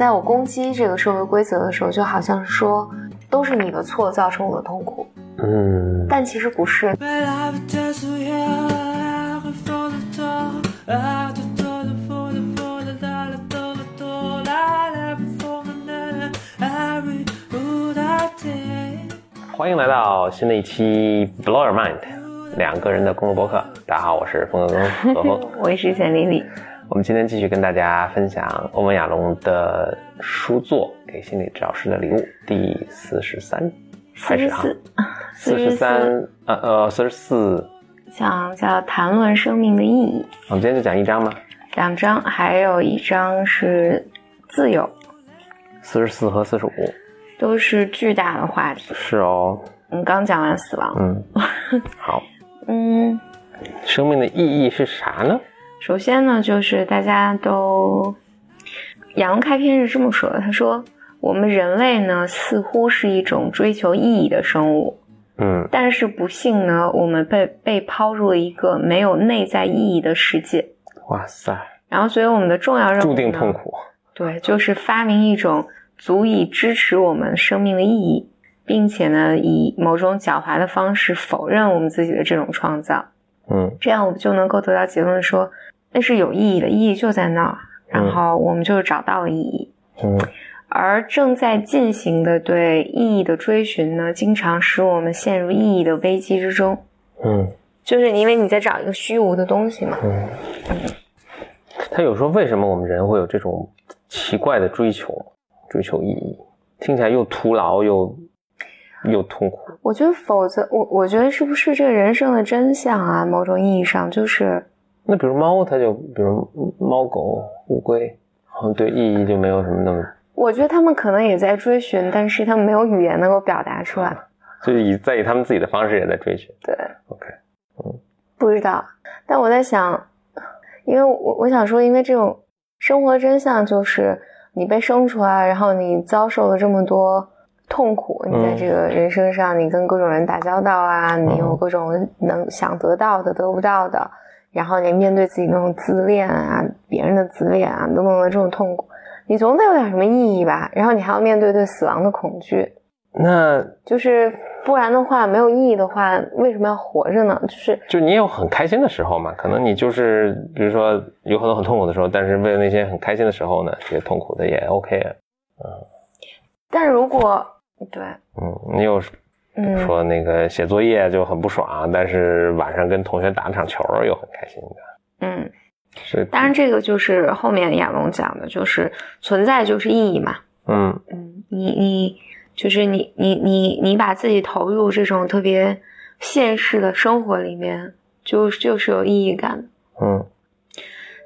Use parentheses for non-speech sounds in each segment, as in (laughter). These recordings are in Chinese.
在我攻击这个社会规则的时候，就好像说都是你的错造成我的痛苦。嗯。但其实不是。欢迎来到新的一期 Blow Your Mind，两个人的公路博客。大家好，我是冯德东，冯冯，我是钱丽丽。我们今天继续跟大家分享欧文亚龙的书作《给心理治疗师的礼物》第四十三，四十四，四十三，呃呃，四十四。讲叫谈论生命的意义，我们今天就讲一章吗？两章，还有一章是自由，四十四和四十五。都是巨大的话题。是哦，嗯，刚讲完死亡，嗯，好。(laughs) 嗯，生命的意义是啥呢？首先呢，就是大家都，杨开篇是这么说的，他说我们人类呢似乎是一种追求意义的生物，嗯。但是不幸呢，我们被被抛入了一个没有内在意义的世界，哇塞，然后所以我们的重要任务注定呢痛苦。对，就是发明一种足以支持我们生命的意义，并且呢，以某种狡猾的方式否认我们自己的这种创造。嗯。这样我们就能够得到结论说，那是有意义的，意义就在那儿，然后我们就找到了意义。嗯而正在进行的对意义的追寻呢，经常使我们陷入意义的危机之中，嗯就是因为你在找一个虚无的东西嘛。嗯。他有时候为什么我们人会有这种奇怪的追求，追求意义，听起来又徒劳又又痛苦。我觉得，否则我我觉得是不是这个人生的真相啊？某种意义上就是。那比如猫，它就比如猫狗乌龟，好像对意义就没有什么那么，我觉得他们可能也在追寻，但是他们没有语言能够表达出来。就是以在以他们自己的方式也在追寻。对，OK，嗯不知道。但我在想，因为我我想说，因为这种生活真相就是你被生出来，然后你遭受了这么多痛苦，你在这个人生上，你跟各种人打交道啊，你有各种能想得到的得不到的，然后你面对自己那种自恋啊、别人的自恋啊等等的这种痛苦，你总得有点什么意义吧？然后你还要面对对死亡的恐惧。那就是不然的话，没有意义的话，为什么要活着呢？就是就你也有很开心的时候嘛，可能你就是比如说有很多很痛苦的时候，但是为了那些很开心的时候呢，这些痛苦的也 OK 嗯。但如果对，嗯，你有嗯，说那个写作业就很不爽，但是晚上跟同学打了场球又很开心的，嗯，是。当然这个就是后面亚龙讲的，就是存在就是意义嘛。嗯。嗯，你你就是你你你你把自己投入这种特别现实的生活里面，就就是有意义感的。嗯。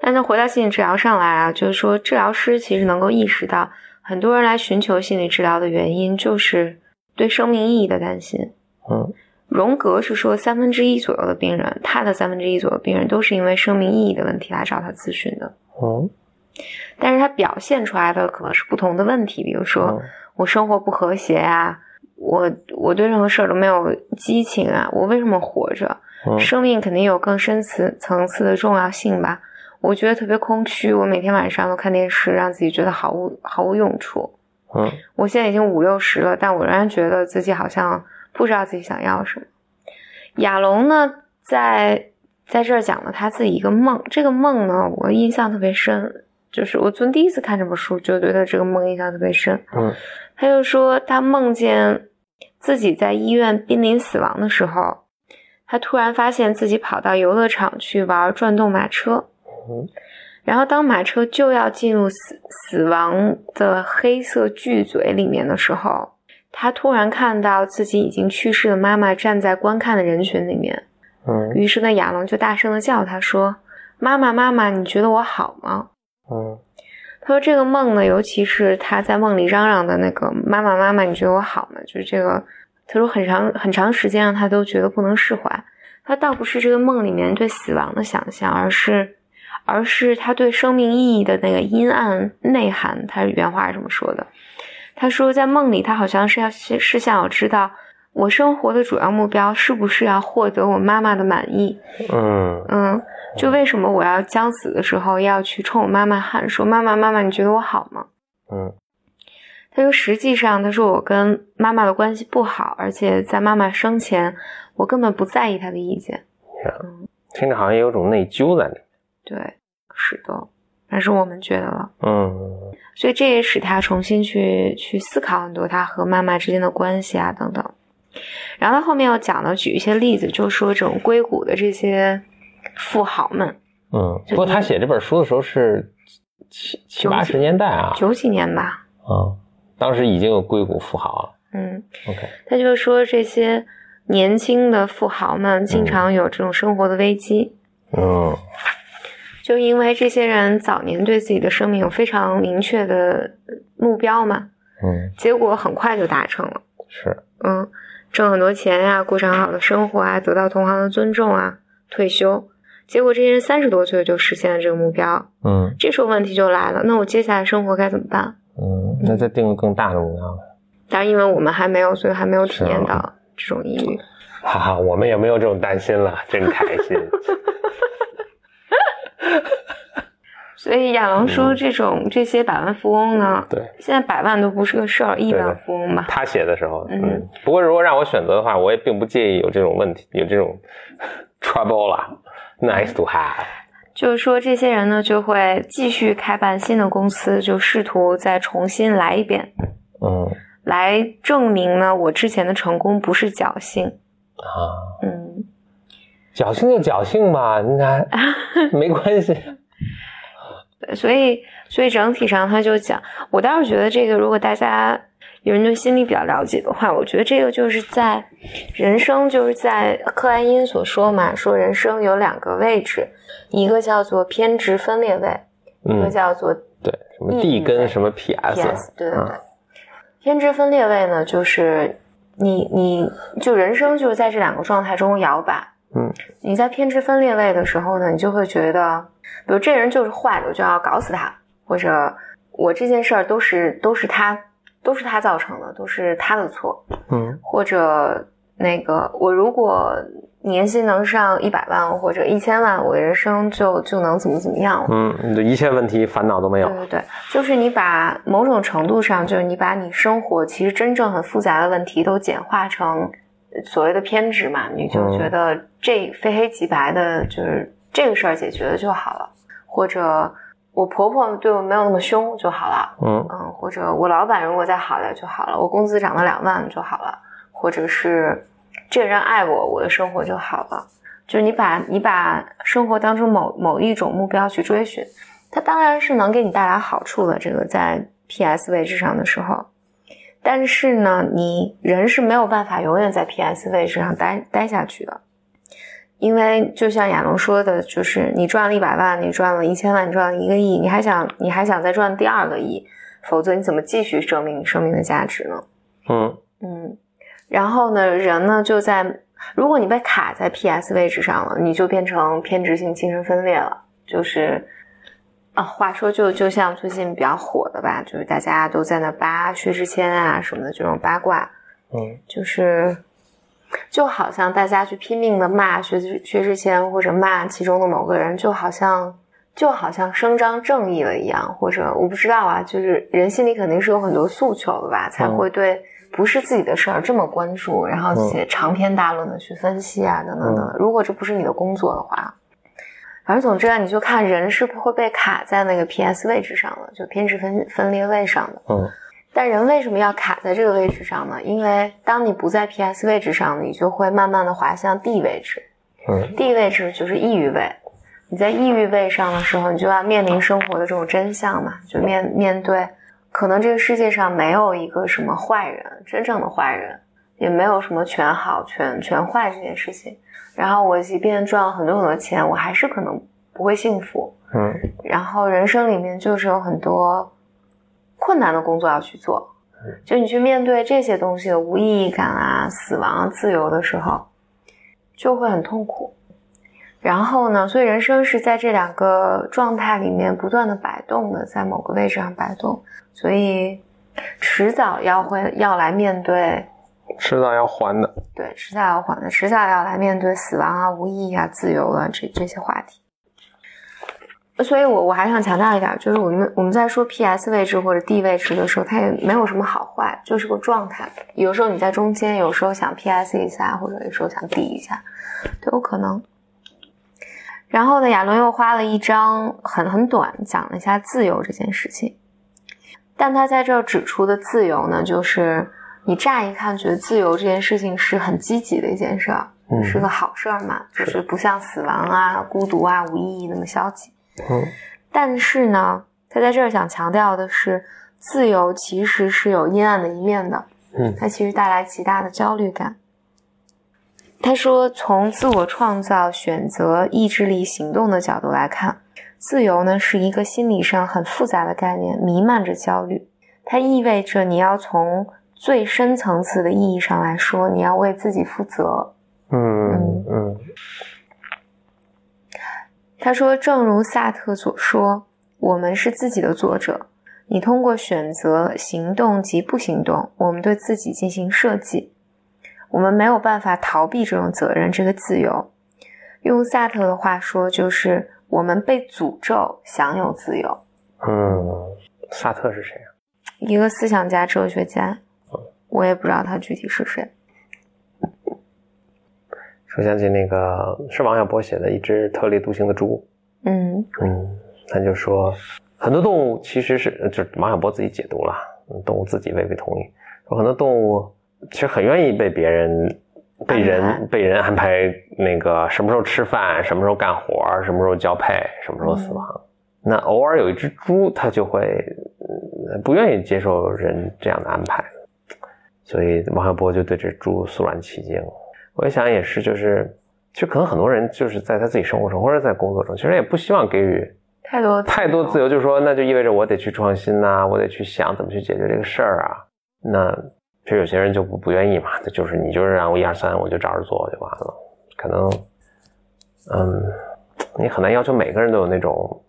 但是回到心理治疗上来啊，就是说治疗师其实能够意识到，很多人来寻求心理治疗的原因就是对生命意义的担心。嗯荣格是说，三分之一左右的病人，他的三分之一左右病人都是因为生命意义的问题来找他咨询的，嗯但是他表现出来的可能是不同的问题，比如说嗯我生活不和谐啊，我我对任何事儿都没有激情啊，我为什么活着？嗯生命肯定有更深层层次的重要性吧？我觉得特别空虚，我每天晚上都看电视，让自己觉得毫无毫无用处。嗯我现在已经五六十了，但我仍然觉得自己好像不知道自己想要什么。亚龙呢，在在这儿讲了他自己一个梦，这个梦呢，我印象特别深，就是我从第一次看这本书就对他这个梦印象特别深。嗯他就说他梦见自己在医院濒临死亡的时候，他突然发现自己跑到游乐场去玩转动马车，嗯然后当马车就要进入死死亡的黑色巨嘴里面的时候，他突然看到自己已经去世的妈妈站在观看的人群里面，嗯于是呢，亚龙就大声的叫他说：“妈妈，妈妈，你觉得我好吗？”嗯他说这个梦呢，尤其是他在梦里嚷嚷的那个“妈妈，妈妈，你觉得我好吗？”就是这个，他说很长很长时间让他都觉得不能释怀。他倒不是这个梦里面对死亡的想象，而是，而是他对生命意义的那个阴暗内涵。他原话是这么说的：“他说在梦里，他好像是要是想要知道我生活的主要目标是不是要获得我妈妈的满意。嗯嗯，就为什么我要将死的时候要去冲我妈妈喊说：“妈妈，妈妈，你觉得我好吗？”嗯他说实际上，他说我跟妈妈的关系不好，而且在妈妈生前，我根本不在意她的意见。听着好像也有种内疚在里。对，是的，但是我们觉得了，嗯所以这也使他重新去去思考很多他和妈妈之间的关系啊等等。然后他后面又讲了举一些例子，就说这种硅谷的这些富豪们，嗯。不过他写这本书的时候是七七八十年代啊，九几年吧，嗯，当时已经有硅谷富豪了。嗯，OK，他就说这些年轻的富豪们经常有这种生活的危机，嗯就因为这些人早年对自己的生命有非常明确的目标嘛，嗯，结果很快就达成了。是，嗯，挣很多钱呀、过上好的生活啊，得到同行的尊重啊，退休。结果这些人三十多岁就实现了这个目标，嗯这时候问题就来了，那我接下来生活该怎么办？嗯，那再定个更大的目标呗。当然，因为我们还没有，所以还没有体验到这种抑郁。哈哈，我们也没有这种担心了，真开心。(laughs) 所以亚龙说，这种这些百万富翁呢，对，现在百万都不是个事儿，亿万富翁吧？他写的时候，嗯嗯，不过如果让我选择的话，我也并不介意有这种问题，有这种 (laughs) trouble 啦，nice to have。就是说，这些人呢就会继续开办新的公司，就试图再重新来一遍，嗯来证明呢我之前的成功不是侥幸。啊，嗯，侥幸就侥幸吧，你看 (laughs) 没关系。对，所以所以整体上他就讲，我倒是觉得这个，如果大家有人对心理比较了解的话，我觉得这个就是在人生，就是在克莱因所说嘛，说人生有两个位置，一个叫做偏执分裂位，一个嗯，叫做对，什么 D 跟什么 PS，PS，对对对。嗯偏执分裂位呢，就是你你就人生就是在这两个状态中摇摆。嗯，你在偏执分裂位的时候呢，你就会觉得，比如这人就是坏的，我就要搞死他，或者我这件事儿都是都是他都是他造成的，都是他的错，嗯或者那个我如果年薪能上一百万或者一千万，我的人生就就能怎么怎么样了。嗯，你的一切问题烦恼都没有对。对对，就是你把某种程度上，就是你把你生活其实真正很复杂的问题都简化成所谓的偏执嘛，你就嗯觉得这非黑即白的，就是这个事儿解决了就好了，或者我婆婆对我没有那么凶就好了，嗯嗯，或者我老板如果再好点就好了，我工资涨到两万就好了，或者是这个人爱我，我的生活就好了。就是你把你把生活当中某某一种目标去追寻，它当然是能给你带来好处的。这个在 PS 位置上的时候，但是呢，你人是没有办法永远在 PS 位置上待待下去的，因为就像亚龙说的，就是你赚了一百万，你赚了一千万，你赚了一个亿，你还想你还想再赚第二个亿，否则你怎么继续证明你生命的价值呢？嗯嗯，然后呢，人呢就在，如果你被卡在 PS 位置上了，你就变成偏执性精神分裂了。就是啊，话说就就像最近比较火的吧，就是大家都在那扒薛之谦啊什么的这种八卦，嗯就是就好像大家去拼命的骂薛之薛之谦或者骂其中的某个人，就好像就好像声张正义了一样，或者我不知道啊，就是人心里肯定是有很多诉求的吧，才嗯会对不是自己的事儿这么关注，然后写长篇大论的去分析啊等等等。如果这不是你的工作的话。反正总之啊，你就看人是不会被卡在那个 PS 位置上的，就偏执分分裂位上的。嗯但人为什么要卡在这个位置上呢？因为当你不在 PS 位置上，你就会慢慢的滑向 D 位置。嗯 D 位置就是抑郁位。你在抑郁位上的时候，你就要面临生活的这种真相嘛，就面面对，可能这个世界上没有一个什么坏人，真正的坏人，也没有什么全好全全坏这件事情。然后我即便赚了很多很多钱，我还是可能不会幸福。嗯然后人生里面就是有很多困难的工作要去做，就你去面对这些东西的无意义感啊、死亡啊、自由的时候，就会很痛苦。然后呢，所以人生是在这两个状态里面不断的摆动的，在某个位置上摆动，所以迟早要会要来面对，迟早要还的。对，迟早要还的，迟早要来面对死亡啊、无意义啊、自由啊这这些话题。所以我我还想强调一点，就是我们我们在说 PS 位置或者 D 位置的时候，它也没有什么好坏，就是个状态。有时候你在中间，有时候想 PS 一下，或者有时候想 D 一下，都有可能。然后呢，亚伦又花了一张很很短讲了一下自由这件事情，但他在这儿指出的自由呢，就是你乍一看觉得自由这件事情是很积极的一件事儿，嗯是个好事儿嘛，就是不像死亡啊、孤独啊、无意义那么消极。嗯但是呢，他在这儿想强调的是，自由其实是有阴暗的一面的，嗯它其实带来极大的焦虑感。他说，从自我创造、选择、意志力、行动的角度来看，自由呢是一个心理上很复杂的概念，弥漫着焦虑。它意味着你要从最深层次的意义上来说，你要为自己负责，嗯嗯他说：“正如萨特所说，我们是自己的作者。你通过选择、行动及不行动，我们对自己进行设计。我们没有办法逃避这种责任，这个自由。用萨特的话说，就是我们被诅咒享有自由。嗯，萨特是谁啊？一个思想家、哲学家，我也不知道他具体是谁。说想起那个是王小波写的一只特立独行的猪，嗯嗯，他就说很多动物其实是，就是王小波自己解读了，嗯动物自己未必同意，说很多动物其实很愿意被别人。被人被人安排那个什么时候吃饭，什么时候干活，什么时候交配，什么时候死亡。那偶尔有一只猪，它就会、呃不愿意接受人这样的安排，所以王小波就对这猪肃然起敬。我也想也是，就是其实可能很多人就是在他自己生活中或者在工作中，其实也不希望给予太多太多自由，就是说那就意味着我得去创新呐、我得去想怎么去解决这个事儿啊。那其实有些人就不不愿意嘛，他就是你就是让我一二三，我就照着做就完了。可能，嗯，你很难要求每个人都有那种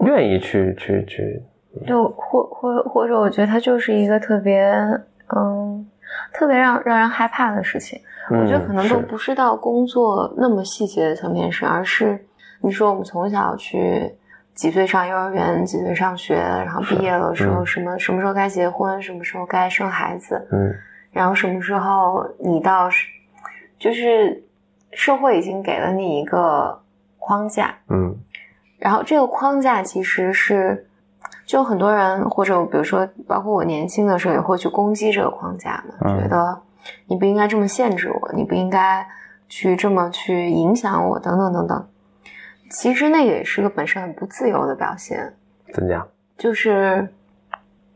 愿意去去去，就或或或者，我觉得它就是一个特别嗯，特别让让人害怕的事情。我觉得可能都不是到工作那么细节的层面上，而是你说我们从小去几岁上幼儿园，几岁上学，然后毕业了时候嗯。什么什么时候该结婚，什么时候该生孩子，嗯。然后什么时候你到是就是社会已经给了你一个框架，嗯。然后这个框架其实是，就很多人或者比如说，包括我年轻的时候也会去攻击这个框架嘛，嗯。觉得你不应该这么限制我，你不应该去这么去影响我，等等等等。其实那个也是个本身很不自由的表现，怎讲？就是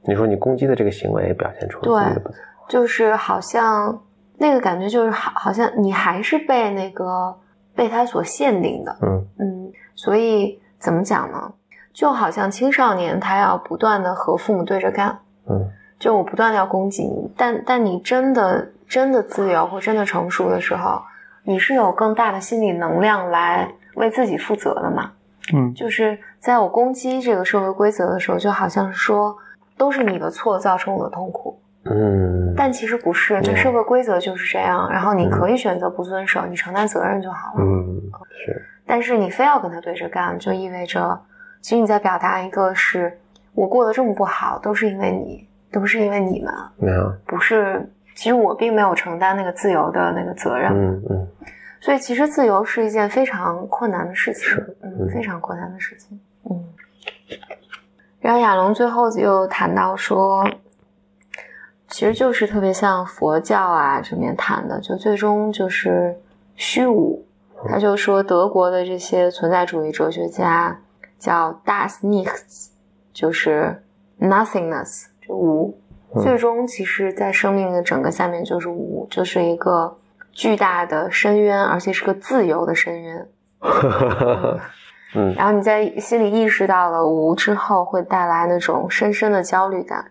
你说你攻击的这个行为表现出了自己的不自由，就是好像那个感觉就是好，好像你还是被那个被他所限定的，嗯嗯，所以怎么讲呢？就好像青少年他要不断的和父母对着干，嗯就我不断的要攻击你，但但你真的真的自由或真的成熟的时候，你是有更大的心理能量来为自己负责的嘛？嗯。就是在我攻击这个社会规则的时候，就好像是说都是你的错造成我的痛苦，嗯，但其实不是，这嗯。社会规则就是这样，然后你可以选择不遵守，你承担责任就好了。嗯是。但是你非要跟他对着干，就意味着，其实你在表达一个是我过得这么不好，都是因为你，都不是因为你们，没有，不是。其实我并没有承担那个自由的那个责任，嗯嗯所以其实自由是一件非常困难的事情，是嗯，嗯非常困难的事情，嗯。然后亚龙最后又谈到说，其实就是特别像佛教啊这边谈的，就最终就是虚无。他就说德国的这些存在主义哲学家叫 das Nichts，就是 nothingness，就无。嗯最终其实，在生命的整个下面就是无，就是一个巨大的深渊，而且是个自由的深渊。嗯 (laughs) 然后你在心里意识到了无之后，会带来那种深深的焦虑感。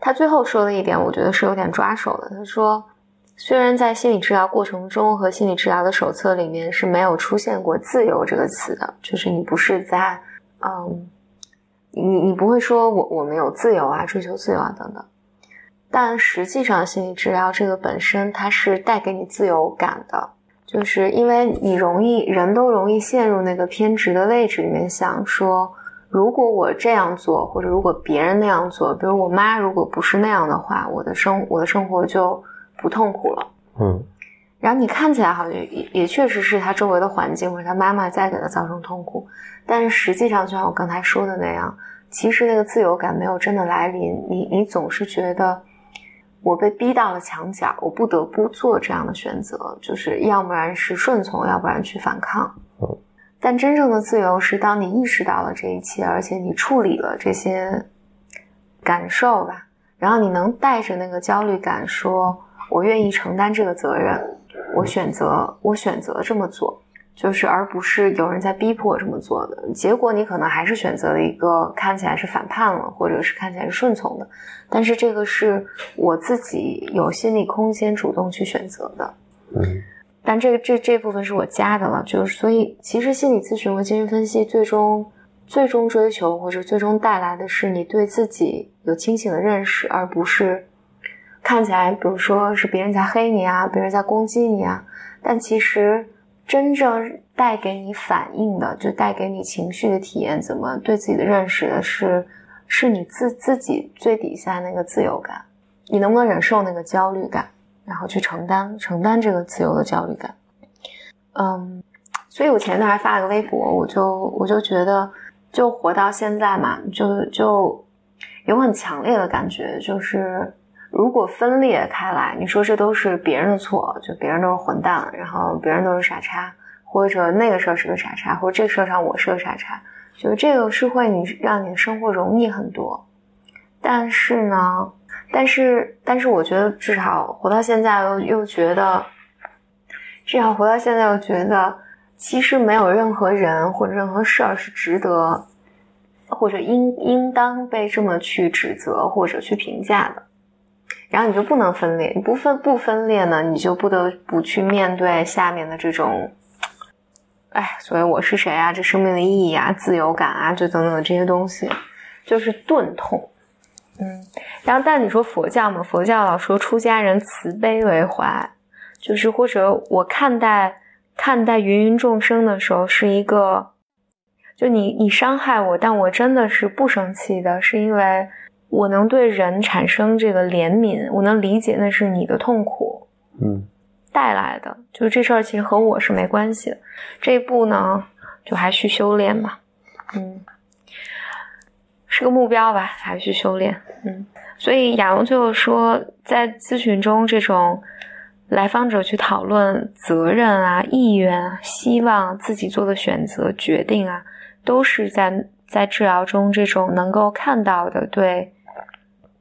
他最后说的一点，我觉得是有点抓手的。他说，虽然在心理治疗过程中和心理治疗的手册里面是没有出现过“自由”这个词的，就是你不是在，嗯，你你不会说我我们有自由啊，追求自由啊等等。但实际上，心理治疗这个本身它是带给你自由感的，就是因为你容易，人都容易陷入那个偏执的位置里面想说，如果我这样做，或者如果别人那样做，比如我妈如果不是那样的话，我的生我的生活就不痛苦了。嗯然后你看起来好像也也确实是他周围的环境或者他妈妈在给他造成痛苦，但是实际上就像我刚才说的那样，其实那个自由感没有真的来临，你你总是觉得我被逼到了墙角，我不得不做这样的选择，就是要不然是顺从，要不然去反抗。嗯但真正的自由是当你意识到了这一切，而且你处理了这些感受吧，然后你能带着那个焦虑感说：“我愿意承担这个责任，我选择，我选择这么做。”就是而不是有人在逼迫我这么做的。结果你可能还是选择了一个看起来是反叛了，或者是看起来是顺从的，但是这个是我自己有心理空间主动去选择的。嗯但这个这这部分是我加的了，就是所以其实心理咨询和精神分析最终最终追求或者最终带来的是你对自己有清醒的认识，而不是看起来比如说是别人在黑你啊，别人在攻击你啊，但其实真正带给你反应的，就带给你情绪的体验，怎么对自己的认识的是是你自自己最底下那个自由感，你能不能忍受那个焦虑感？然后去承担承担这个自由的焦虑感。嗯，所以我前段还发了个微博，我就我就觉得，就活到现在嘛，就就有很强烈的感觉，就是如果分裂开来，你说这都是别人的错，就别人都是混蛋，然后别人都是傻叉，或者那个事儿是个傻叉，或者这个事儿上我是个傻叉，就这个是会你让你的生活容易很多。但是呢，但是但是我觉得至少活到现在又又觉得，至少活到现在又觉得，其实没有任何人或者任何事儿是值得，或者应应当被这么去指责或者去评价的。然后你就不能分裂，你不分不分裂呢，你就不得不去面对下面的这种，哎，所以我是谁啊，这生命的意义啊，自由感啊，就等等的这些东西，就是钝痛。嗯，然后但你说佛教嘛，佛教老说出家人慈悲为怀，就是或者我看待看待芸芸众生的时候是一个，就你你伤害我，但我真的是不生气的，是因为我能对人产生这个怜悯，我能理解那是你的痛苦嗯带来的，就是这事儿其实和我是没关系的。这一步呢，就还需修炼吧，嗯。是个目标吧，还需修炼。嗯，所以亚龙最后说，在咨询中，这种来访者去讨论责任啊、意愿啊、希望自己做的选择、决定啊，都是在在治疗中这种能够看到的对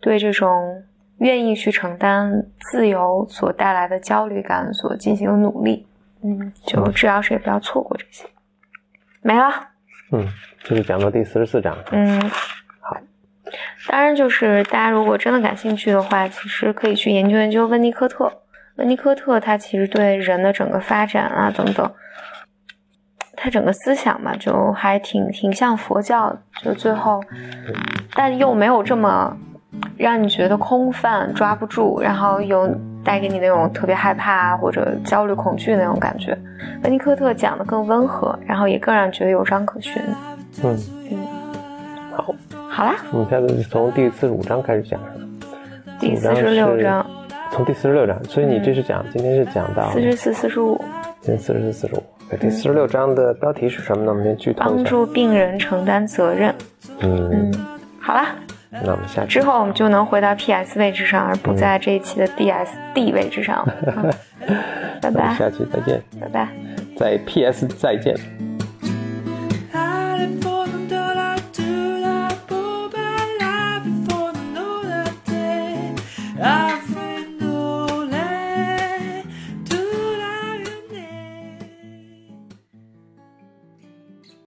对这种愿意去承担自由所带来的焦虑感所进行的努力。嗯，就治疗师也不要错过这些。没了。嗯，这是讲到第四十四章。嗯，好。当然，就是大家如果真的感兴趣的话，其实可以去研究研究温尼科特。温尼科特他其实对人的整个发展啊等等，他整个思想嘛，就还挺挺像佛教，就最后，但又没有这么让你觉得空泛、抓不住，然后又带给你那种特别害怕或者焦虑、恐惧那种感觉。温尼科特讲的更温和，然后也更让你觉得有章可循。嗯，嗯，好，好啦，我们下次从第四十五章开始讲。第四十六章。从第四十六章，所以你这是讲、今天是讲到四十四、四十五，今天四十四、四十五。第四十六章的标题是什么呢？我们先剧透一下。帮助病人承担责任。嗯，嗯，好啦，那我们下期之后我们就能回到 PS 位置上，而不在这一期的 DSD 位置上了。(laughs) 好拜拜，下期再见，拜拜。在 PS 再见。